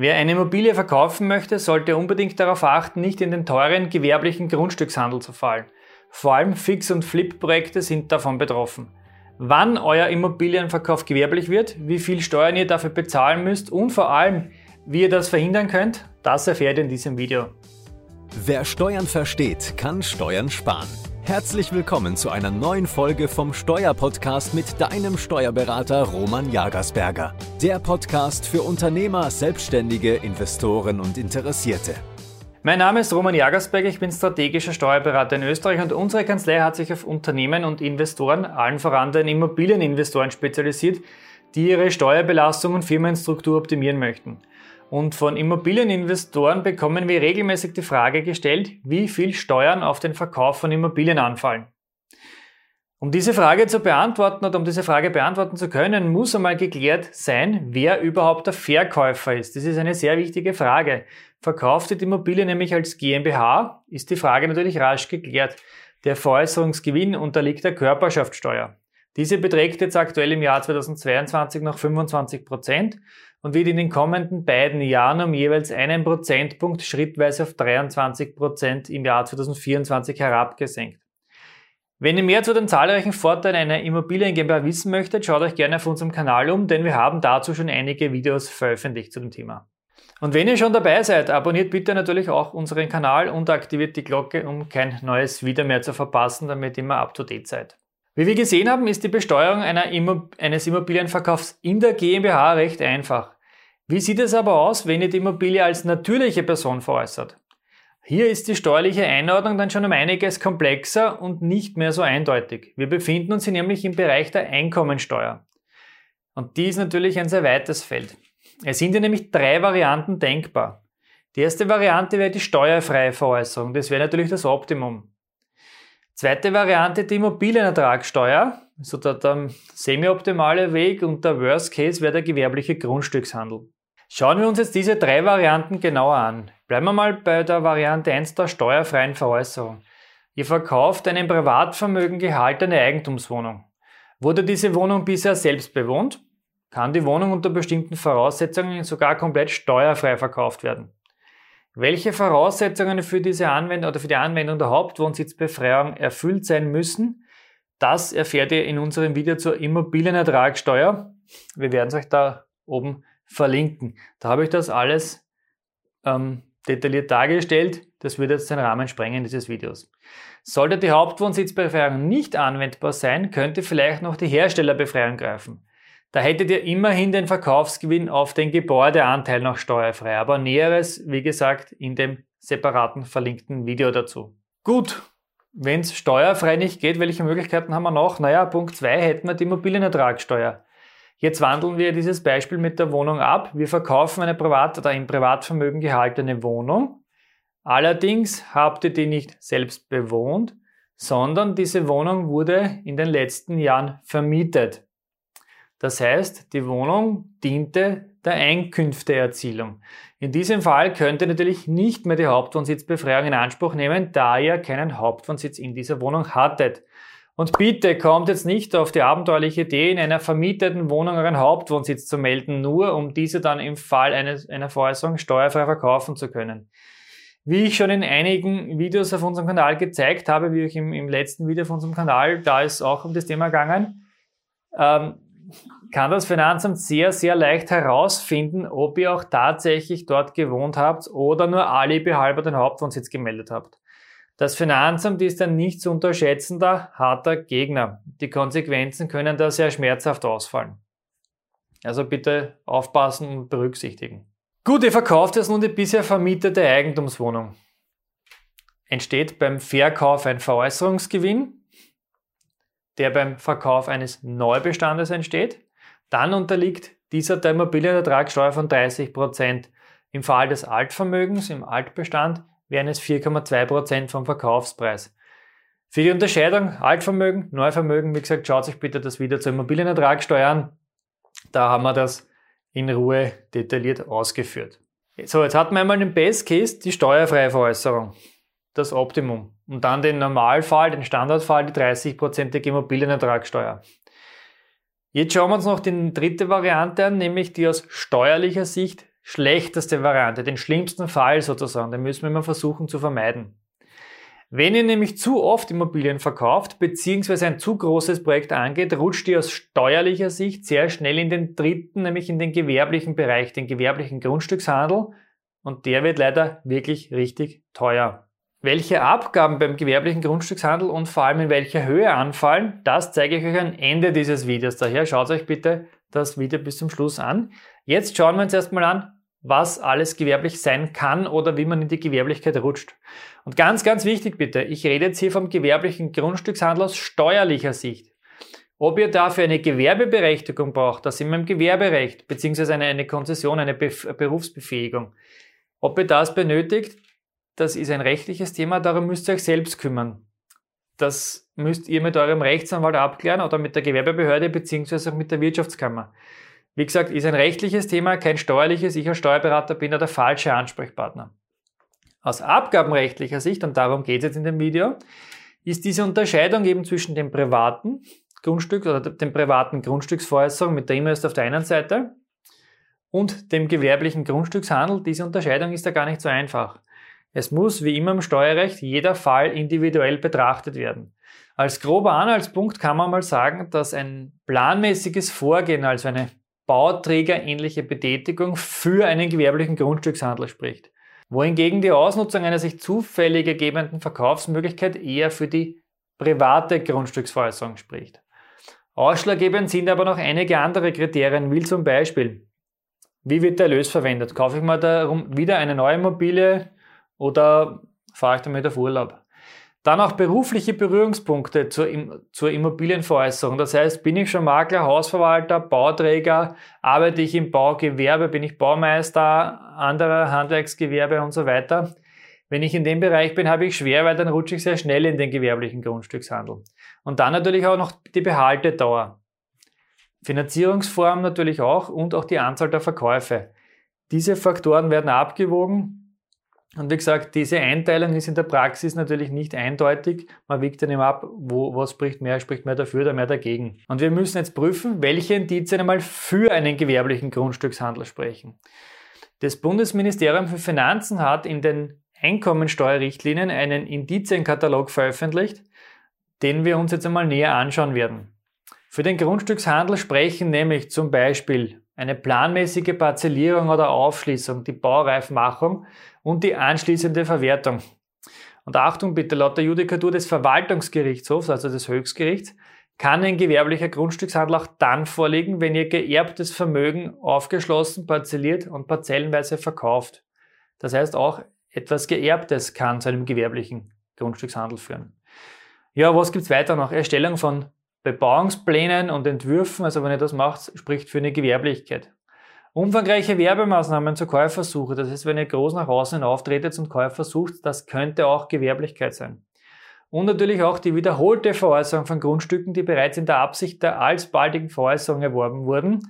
Wer eine Immobilie verkaufen möchte, sollte unbedingt darauf achten, nicht in den teuren gewerblichen Grundstückshandel zu fallen. Vor allem Fix- und Flip-Projekte sind davon betroffen. Wann euer Immobilienverkauf gewerblich wird, wie viel Steuern ihr dafür bezahlen müsst und vor allem, wie ihr das verhindern könnt, das erfährt ihr in diesem Video. Wer Steuern versteht, kann Steuern sparen. Herzlich willkommen zu einer neuen Folge vom Steuerpodcast mit deinem Steuerberater Roman Jagersberger. Der Podcast für Unternehmer, Selbstständige, Investoren und Interessierte. Mein Name ist Roman Jagersberger, ich bin strategischer Steuerberater in Österreich und unsere Kanzlei hat sich auf Unternehmen und Investoren, allen voran den Immobilieninvestoren spezialisiert, die ihre Steuerbelastung und Firmenstruktur optimieren möchten. Und von Immobilieninvestoren bekommen wir regelmäßig die Frage gestellt, wie viel Steuern auf den Verkauf von Immobilien anfallen. Um diese Frage zu beantworten oder um diese Frage beantworten zu können, muss einmal geklärt sein, wer überhaupt der Verkäufer ist. Das ist eine sehr wichtige Frage. Verkauft die Immobilie nämlich als GmbH, ist die Frage natürlich rasch geklärt. Der Veräußerungsgewinn unterliegt der Körperschaftssteuer. Diese beträgt jetzt aktuell im Jahr 2022 noch 25 Prozent und wird in den kommenden beiden Jahren um jeweils einen Prozentpunkt schrittweise auf 23 Prozent im Jahr 2024 herabgesenkt. Wenn ihr mehr zu den zahlreichen Vorteilen einer Immobilien GmbH wissen möchtet, schaut euch gerne auf unserem Kanal um, denn wir haben dazu schon einige Videos veröffentlicht zu dem Thema. Und wenn ihr schon dabei seid, abonniert bitte natürlich auch unseren Kanal und aktiviert die Glocke, um kein neues Video mehr zu verpassen, damit ihr immer up to date seid. Wie wir gesehen haben, ist die Besteuerung Immo eines Immobilienverkaufs in der GmbH recht einfach. Wie sieht es aber aus, wenn ihr die Immobilie als natürliche Person veräußert? Hier ist die steuerliche Einordnung dann schon um einiges komplexer und nicht mehr so eindeutig. Wir befinden uns hier nämlich im Bereich der Einkommensteuer. Und die ist natürlich ein sehr weites Feld. Es sind hier nämlich drei Varianten denkbar. Die erste Variante wäre die steuerfreie Veräußerung. Das wäre natürlich das Optimum. Zweite Variante, die Immobilienertragssteuer, also der, der semi-optimale Weg und der Worst Case wäre der gewerbliche Grundstückshandel. Schauen wir uns jetzt diese drei Varianten genauer an. Bleiben wir mal bei der Variante 1 der steuerfreien Veräußerung. Ihr verkauft eine im Privatvermögen gehaltene Eigentumswohnung. Wurde diese Wohnung bisher selbst bewohnt, kann die Wohnung unter bestimmten Voraussetzungen sogar komplett steuerfrei verkauft werden. Welche Voraussetzungen für diese Anwendung oder für die Anwendung der Hauptwohnsitzbefreiung erfüllt sein müssen, das erfährt ihr in unserem Video zur Immobilienertragssteuer. Wir werden es euch da oben verlinken. Da habe ich das alles ähm, detailliert dargestellt. Das würde jetzt den Rahmen sprengen dieses Videos. Sollte die Hauptwohnsitzbefreiung nicht anwendbar sein, könnte vielleicht noch die Herstellerbefreiung greifen. Da hättet ihr immerhin den Verkaufsgewinn auf den Gebäudeanteil noch steuerfrei. Aber Näheres, wie gesagt, in dem separaten verlinkten Video dazu. Gut, wenn es steuerfrei nicht geht, welche Möglichkeiten haben wir noch? Naja, Punkt 2 hätten wir die Immobilienertragssteuer. Jetzt wandeln wir dieses Beispiel mit der Wohnung ab. Wir verkaufen eine privat oder im Privatvermögen gehaltene Wohnung. Allerdings habt ihr die nicht selbst bewohnt, sondern diese Wohnung wurde in den letzten Jahren vermietet. Das heißt, die Wohnung diente der Einkünfteerzielung. In diesem Fall könnt ihr natürlich nicht mehr die Hauptwohnsitzbefreiung in Anspruch nehmen, da ihr keinen Hauptwohnsitz in dieser Wohnung hattet. Und bitte kommt jetzt nicht auf die abenteuerliche Idee, in einer vermieteten Wohnung euren Hauptwohnsitz zu melden, nur um diese dann im Fall eines, einer Veräußerung steuerfrei verkaufen zu können. Wie ich schon in einigen Videos auf unserem Kanal gezeigt habe, wie ich im, im letzten Video auf unserem Kanal, da ist auch um das Thema gegangen, ähm, kann das Finanzamt sehr, sehr leicht herausfinden, ob ihr auch tatsächlich dort gewohnt habt oder nur alibihalber den Hauptwohnsitz gemeldet habt. Das Finanzamt ist ein nicht zu unterschätzender, harter Gegner. Die Konsequenzen können da sehr schmerzhaft ausfallen. Also bitte aufpassen und berücksichtigen. Gut, ihr verkauft jetzt nun die bisher vermietete Eigentumswohnung. Entsteht beim Verkauf ein Veräußerungsgewinn, der beim Verkauf eines Neubestandes entsteht. Dann unterliegt dieser der Immobilienertragssteuer von 30 Prozent. Im Fall des Altvermögens, im Altbestand, wären es 4,2 Prozent vom Verkaufspreis. Für die Unterscheidung Altvermögen, Neuvermögen, wie gesagt, schaut sich bitte das Video zur Immobilienertragssteuer an. Da haben wir das in Ruhe detailliert ausgeführt. So, jetzt hatten wir einmal den Best Case, die steuerfreie Veräußerung. Das Optimum. Und dann den Normalfall, den Standardfall, die 30%ige Immobilienertragssteuer. Jetzt schauen wir uns noch die dritte Variante an, nämlich die aus steuerlicher Sicht schlechteste Variante, den schlimmsten Fall sozusagen. Den müssen wir immer versuchen zu vermeiden. Wenn ihr nämlich zu oft Immobilien verkauft, beziehungsweise ein zu großes Projekt angeht, rutscht ihr aus steuerlicher Sicht sehr schnell in den dritten, nämlich in den gewerblichen Bereich, den gewerblichen Grundstückshandel. Und der wird leider wirklich richtig teuer. Welche Abgaben beim gewerblichen Grundstückshandel und vor allem in welcher Höhe anfallen, das zeige ich euch am Ende dieses Videos. Daher schaut euch bitte das Video bis zum Schluss an. Jetzt schauen wir uns erstmal an, was alles gewerblich sein kann oder wie man in die Gewerblichkeit rutscht. Und ganz, ganz wichtig bitte, ich rede jetzt hier vom gewerblichen Grundstückshandel aus steuerlicher Sicht. Ob ihr dafür eine Gewerbeberechtigung braucht, das sind wir im Gewerberecht, beziehungsweise eine, eine Konzession, eine Bef Berufsbefähigung. Ob ihr das benötigt, das ist ein rechtliches Thema, darum müsst ihr euch selbst kümmern. Das müsst ihr mit eurem Rechtsanwalt abklären oder mit der Gewerbebehörde beziehungsweise auch mit der Wirtschaftskammer. Wie gesagt, ist ein rechtliches Thema, kein steuerliches. Ich als Steuerberater bin da der falsche Ansprechpartner. Aus abgabenrechtlicher Sicht, und darum geht es jetzt in dem Video, ist diese Unterscheidung eben zwischen dem privaten Grundstück oder dem privaten Grundstücksveräußerung mit der Invest auf der einen Seite und dem gewerblichen Grundstückshandel. Diese Unterscheidung ist da gar nicht so einfach. Es muss, wie immer im Steuerrecht, jeder Fall individuell betrachtet werden. Als grober Anhaltspunkt kann man mal sagen, dass ein planmäßiges Vorgehen, also eine bauträgerähnliche Betätigung für einen gewerblichen Grundstückshandel spricht wohingegen die Ausnutzung einer sich zufällig ergebenden Verkaufsmöglichkeit eher für die private Grundstücksveräußerung spricht. Ausschlaggebend sind aber noch einige andere Kriterien, wie zum Beispiel, wie wird der Erlös verwendet? Kaufe ich mir da wieder eine neue Immobilie oder fahre ich damit auf Urlaub? Dann auch berufliche Berührungspunkte zur, zur Immobilienveräußerung. Das heißt, bin ich schon Makler, Hausverwalter, Bauträger, arbeite ich im Baugewerbe, bin ich Baumeister, anderer Handwerksgewerbe und so weiter. Wenn ich in dem Bereich bin, habe ich schwer, weil dann rutsche ich sehr schnell in den gewerblichen Grundstückshandel. Und dann natürlich auch noch die Behaltedauer. Finanzierungsform natürlich auch und auch die Anzahl der Verkäufe. Diese Faktoren werden abgewogen und wie gesagt, diese Einteilung ist in der Praxis natürlich nicht eindeutig. Man wiegt dann immer ab, wo, was spricht mehr, spricht mehr dafür oder mehr dagegen. Und wir müssen jetzt prüfen, welche Indizien einmal für einen gewerblichen Grundstückshandel sprechen. Das Bundesministerium für Finanzen hat in den Einkommensteuerrichtlinien einen Indizienkatalog veröffentlicht, den wir uns jetzt einmal näher anschauen werden. Für den Grundstückshandel sprechen nämlich zum Beispiel eine planmäßige Parzellierung oder Aufschließung, die Baureifmachung und die anschließende Verwertung. Und Achtung bitte, laut der Judikatur des Verwaltungsgerichtshofs, also des Höchstgerichts, kann ein gewerblicher Grundstückshandel auch dann vorliegen, wenn ihr geerbtes Vermögen aufgeschlossen, parzelliert und parzellenweise verkauft. Das heißt, auch etwas Geerbtes kann zu einem gewerblichen Grundstückshandel führen. Ja, was gibt's weiter noch? Erstellung von Bebauungsplänen und Entwürfen, also wenn ihr das macht, spricht für eine Gewerblichkeit. Umfangreiche Werbemaßnahmen zur Käufersuche, das heißt, wenn ihr groß nach außen auftretet und Käufer sucht, das könnte auch Gewerblichkeit sein. Und natürlich auch die wiederholte Veräußerung von Grundstücken, die bereits in der Absicht der alsbaldigen Veräußerung erworben wurden,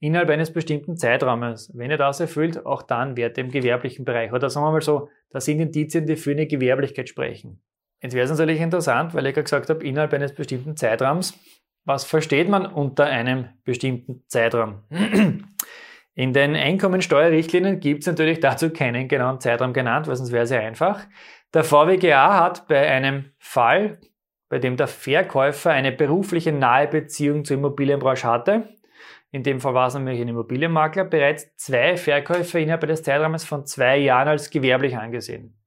innerhalb eines bestimmten Zeitraumes. Wenn ihr das erfüllt, auch dann ihr im gewerblichen Bereich. Oder sagen wir mal so, das sind Indizien, die für eine Gewerblichkeit sprechen. Jetzt wäre es natürlich interessant, weil ich ja gesagt habe, innerhalb eines bestimmten Zeitraums. Was versteht man unter einem bestimmten Zeitraum? In den Einkommensteuerrichtlinien gibt es natürlich dazu keinen genauen Zeitraum genannt, weil sonst wäre sehr einfach. Der VWGA hat bei einem Fall, bei dem der Verkäufer eine berufliche nahe Beziehung zur Immobilienbranche hatte, in dem Fall war es nämlich ein Immobilienmakler, bereits zwei Verkäufe innerhalb des Zeitraumes von zwei Jahren als gewerblich angesehen.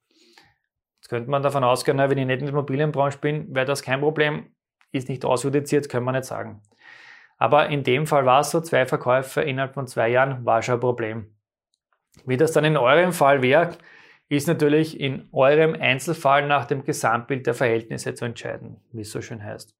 Könnte man davon ausgehen, wenn ich nicht in der Immobilienbranche bin, wäre das kein Problem, ist nicht ausjudiziert, können wir nicht sagen. Aber in dem Fall war es so, zwei Verkäufe innerhalb von zwei Jahren war schon ein Problem. Wie das dann in eurem Fall wäre, ist natürlich in eurem Einzelfall nach dem Gesamtbild der Verhältnisse zu entscheiden, wie es so schön heißt.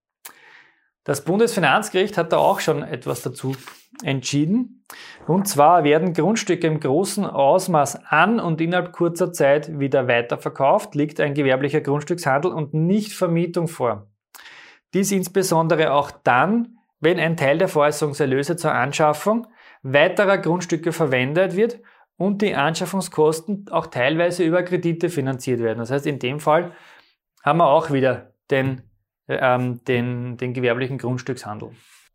Das Bundesfinanzgericht hat da auch schon etwas dazu entschieden. Und zwar werden Grundstücke im großen Ausmaß an und innerhalb kurzer Zeit wieder weiterverkauft, liegt ein gewerblicher Grundstückshandel und nicht Vermietung vor. Dies insbesondere auch dann, wenn ein Teil der Veräußerungserlöse zur Anschaffung weiterer Grundstücke verwendet wird und die Anschaffungskosten auch teilweise über Kredite finanziert werden. Das heißt, in dem Fall haben wir auch wieder den, ähm, den, den gewerblichen Grundstückshandel.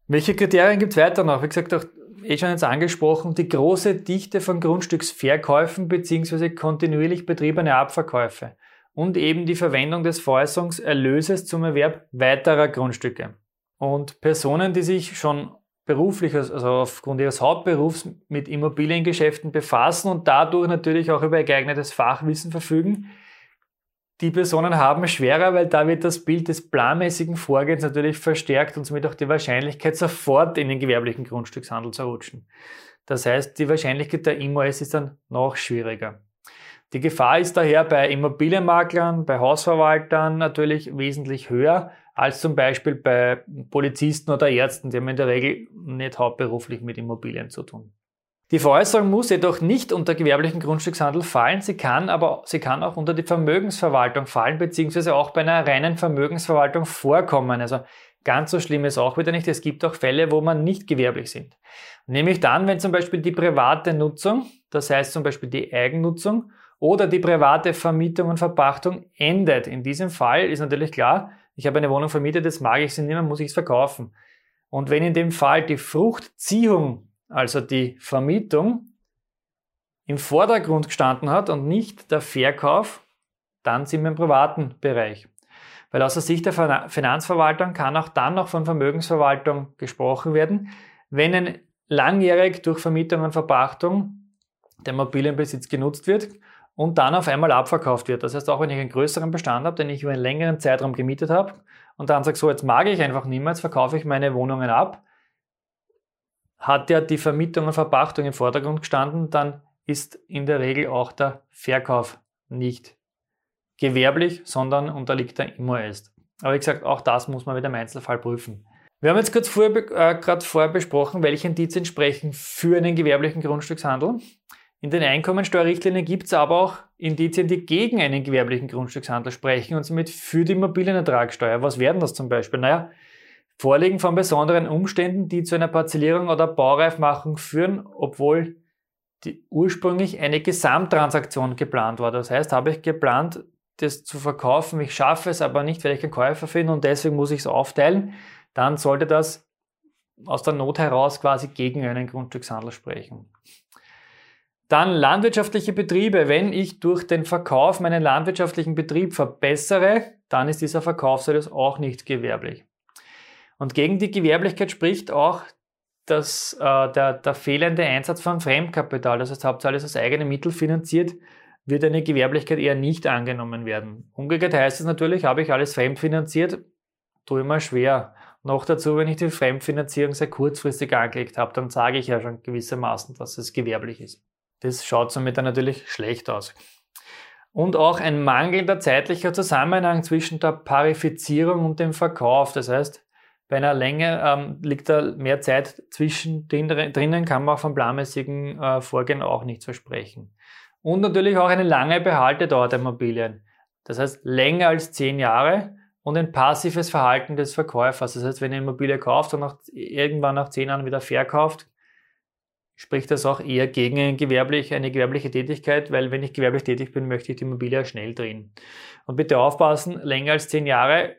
Welche Kriterien gibt es weiter noch? Wie gesagt, auch eh schon jetzt angesprochen, die große Dichte von Grundstücksverkäufen bzw. kontinuierlich betriebene Abverkäufe und eben die Verwendung des Veräußerungserlöses zum Erwerb weiterer Grundstücke. Und Personen, die sich schon beruflich, also aufgrund ihres Hauptberufs mit Immobiliengeschäften befassen und dadurch natürlich auch über geeignetes Fachwissen verfügen, die Personen haben schwerer, weil da wird das Bild des planmäßigen Vorgehens natürlich verstärkt und somit auch die Wahrscheinlichkeit, sofort in den gewerblichen Grundstückshandel zu rutschen. Das heißt, die Wahrscheinlichkeit der IMOS ist dann noch schwieriger. Die Gefahr ist daher bei Immobilienmaklern, bei Hausverwaltern natürlich wesentlich höher als zum Beispiel bei Polizisten oder Ärzten, die haben in der Regel nicht hauptberuflich mit Immobilien zu tun. Die Veräußerung muss jedoch nicht unter gewerblichen Grundstückshandel fallen, sie kann aber sie kann auch unter die Vermögensverwaltung fallen, beziehungsweise auch bei einer reinen Vermögensverwaltung vorkommen. Also ganz so schlimm ist auch wieder nicht. Es gibt auch Fälle, wo man nicht gewerblich sind. Nämlich dann, wenn zum Beispiel die private Nutzung, das heißt zum Beispiel die Eigennutzung oder die private Vermietung und Verpachtung endet. In diesem Fall ist natürlich klar, ich habe eine Wohnung vermietet, jetzt mag ich sie nicht mehr, muss ich es verkaufen. Und wenn in dem Fall die Fruchtziehung, also die Vermietung, im Vordergrund gestanden hat und nicht der Verkauf, dann sind wir im privaten Bereich. Weil aus der Sicht der Finanzverwaltung kann auch dann noch von Vermögensverwaltung gesprochen werden, wenn ein langjährig durch Vermietung und Verpachtung der Immobilienbesitz genutzt wird und dann auf einmal abverkauft wird. Das heißt, auch wenn ich einen größeren Bestand habe, den ich über einen längeren Zeitraum gemietet habe und dann sage, so jetzt mag ich einfach nicht mehr, jetzt verkaufe ich meine Wohnungen ab, hat ja die Vermietung und Verpachtung im Vordergrund gestanden, dann ist in der Regel auch der Verkauf nicht gewerblich, sondern unterliegt der Immoest. Aber wie gesagt, auch das muss man wieder im Einzelfall prüfen. Wir haben jetzt kurz vorher, äh, gerade vorher besprochen, welche Indizien sprechen für einen gewerblichen Grundstückshandel. In den Einkommensteuerrichtlinien gibt es aber auch Indizien, die gegen einen gewerblichen Grundstückshandel sprechen und somit für die Immobilienertragssteuer. Was werden das zum Beispiel? Naja, Vorliegen von besonderen Umständen, die zu einer Parzellierung oder Baureifmachung führen, obwohl die ursprünglich eine Gesamttransaktion geplant war. Das heißt, habe ich geplant, das zu verkaufen, ich schaffe es aber nicht, weil ich keinen Käufer finde und deswegen muss ich es aufteilen, dann sollte das aus der Not heraus quasi gegen einen Grundstückshandel sprechen. Dann landwirtschaftliche Betriebe. Wenn ich durch den Verkauf meinen landwirtschaftlichen Betrieb verbessere, dann ist dieser Verkaufserlös auch nicht gewerblich. Und gegen die Gewerblichkeit spricht auch dass, äh, der, der fehlende Einsatz von Fremdkapital, das heißt hauptsächlich aus eigenen Mitteln finanziert, wird eine Gewerblichkeit eher nicht angenommen werden. Umgekehrt heißt es natürlich, habe ich alles fremdfinanziert, tue ich mir schwer. Noch dazu, wenn ich die Fremdfinanzierung sehr kurzfristig angelegt habe, dann sage ich ja schon gewissermaßen, dass es gewerblich ist. Das schaut somit dann natürlich schlecht aus. Und auch ein mangelnder zeitlicher Zusammenhang zwischen der Parifizierung und dem Verkauf. Das heißt, bei einer Länge ähm, liegt da mehr Zeit zwischen drinnen, kann man auch vom planmäßigen äh, Vorgehen auch nichts versprechen. Und natürlich auch eine lange Behaltedauer der Immobilien. Das heißt, länger als zehn Jahre und ein passives Verhalten des Verkäufers. Das heißt, wenn eine Immobilie kauft und nach, irgendwann nach zehn Jahren wieder verkauft, spricht das auch eher gegen eine gewerbliche, eine gewerbliche Tätigkeit, weil wenn ich gewerblich tätig bin, möchte ich die Immobilie schnell drehen. Und bitte aufpassen, länger als zehn Jahre,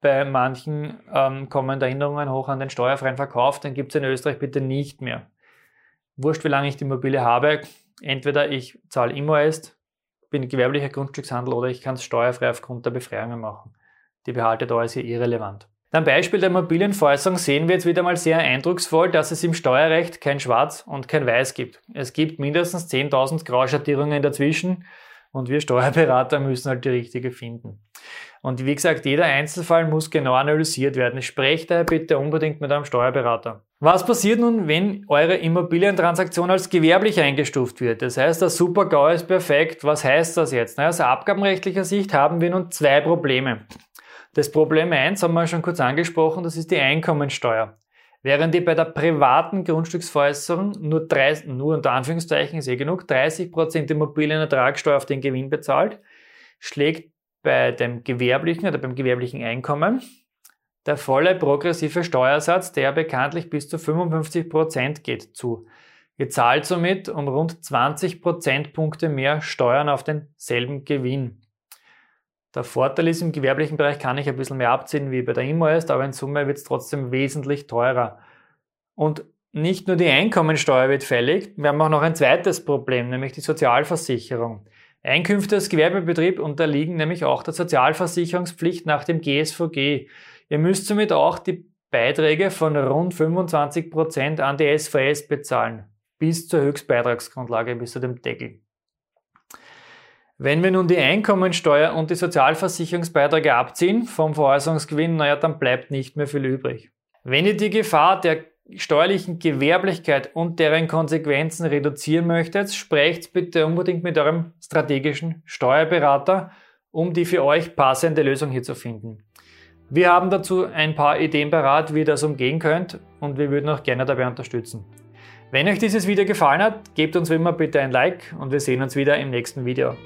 bei manchen ähm, kommen da Erinnerungen hoch an den steuerfreien Verkauf, den gibt es in Österreich bitte nicht mehr. Wurscht, wie lange ich die Immobilie habe, entweder ich zahle Immoest, bin gewerblicher Grundstückshandel oder ich kann es steuerfrei aufgrund der Befreiungen machen. Die Behaltedauer ist hier irrelevant. Am Beispiel der Immobilienveräußerung sehen wir jetzt wieder mal sehr eindrucksvoll, dass es im Steuerrecht kein Schwarz und kein Weiß gibt. Es gibt mindestens 10.000 Grauschattierungen dazwischen und wir Steuerberater müssen halt die richtige finden. Und wie gesagt, jeder Einzelfall muss genau analysiert werden. Sprecht daher bitte unbedingt mit einem Steuerberater. Was passiert nun, wenn eure Immobilientransaktion als gewerblich eingestuft wird? Das heißt, der Super-GAU ist perfekt. Was heißt das jetzt? Na, aus abgabenrechtlicher Sicht haben wir nun zwei Probleme. Das Problem 1 haben wir schon kurz angesprochen, das ist die Einkommensteuer. Während die bei der privaten Grundstücksveräußerung nur, 30, nur unter Anführungszeichen, ist eh genug, 30% Immobilienertragssteuer auf den Gewinn bezahlt, schlägt bei dem gewerblichen oder beim gewerblichen Einkommen der volle progressive Steuersatz, der bekanntlich bis zu 55% geht, zu. Ihr zahlt somit um rund 20 Prozentpunkte mehr Steuern auf denselben Gewinn. Der Vorteil ist, im gewerblichen Bereich kann ich ein bisschen mehr abziehen wie bei der Immo ist, aber in Summe wird es trotzdem wesentlich teurer. Und nicht nur die Einkommensteuer wird fällig, wir haben auch noch ein zweites Problem, nämlich die Sozialversicherung. Einkünfte als Gewerbebetrieb unterliegen nämlich auch der Sozialversicherungspflicht nach dem GSVG. Ihr müsst somit auch die Beiträge von rund 25 Prozent an die SVS bezahlen, bis zur Höchstbeitragsgrundlage, bis zu dem Deckel. Wenn wir nun die Einkommensteuer und die Sozialversicherungsbeiträge abziehen vom Veräußerungsgewinn, naja, dann bleibt nicht mehr viel übrig. Wenn ihr die Gefahr der steuerlichen Gewerblichkeit und deren Konsequenzen reduzieren möchtet, sprecht bitte unbedingt mit eurem strategischen Steuerberater, um die für euch passende Lösung hier zu finden. Wir haben dazu ein paar Ideen parat, wie ihr das umgehen könnt und wir würden euch gerne dabei unterstützen. Wenn euch dieses Video gefallen hat, gebt uns wie immer bitte ein Like und wir sehen uns wieder im nächsten Video.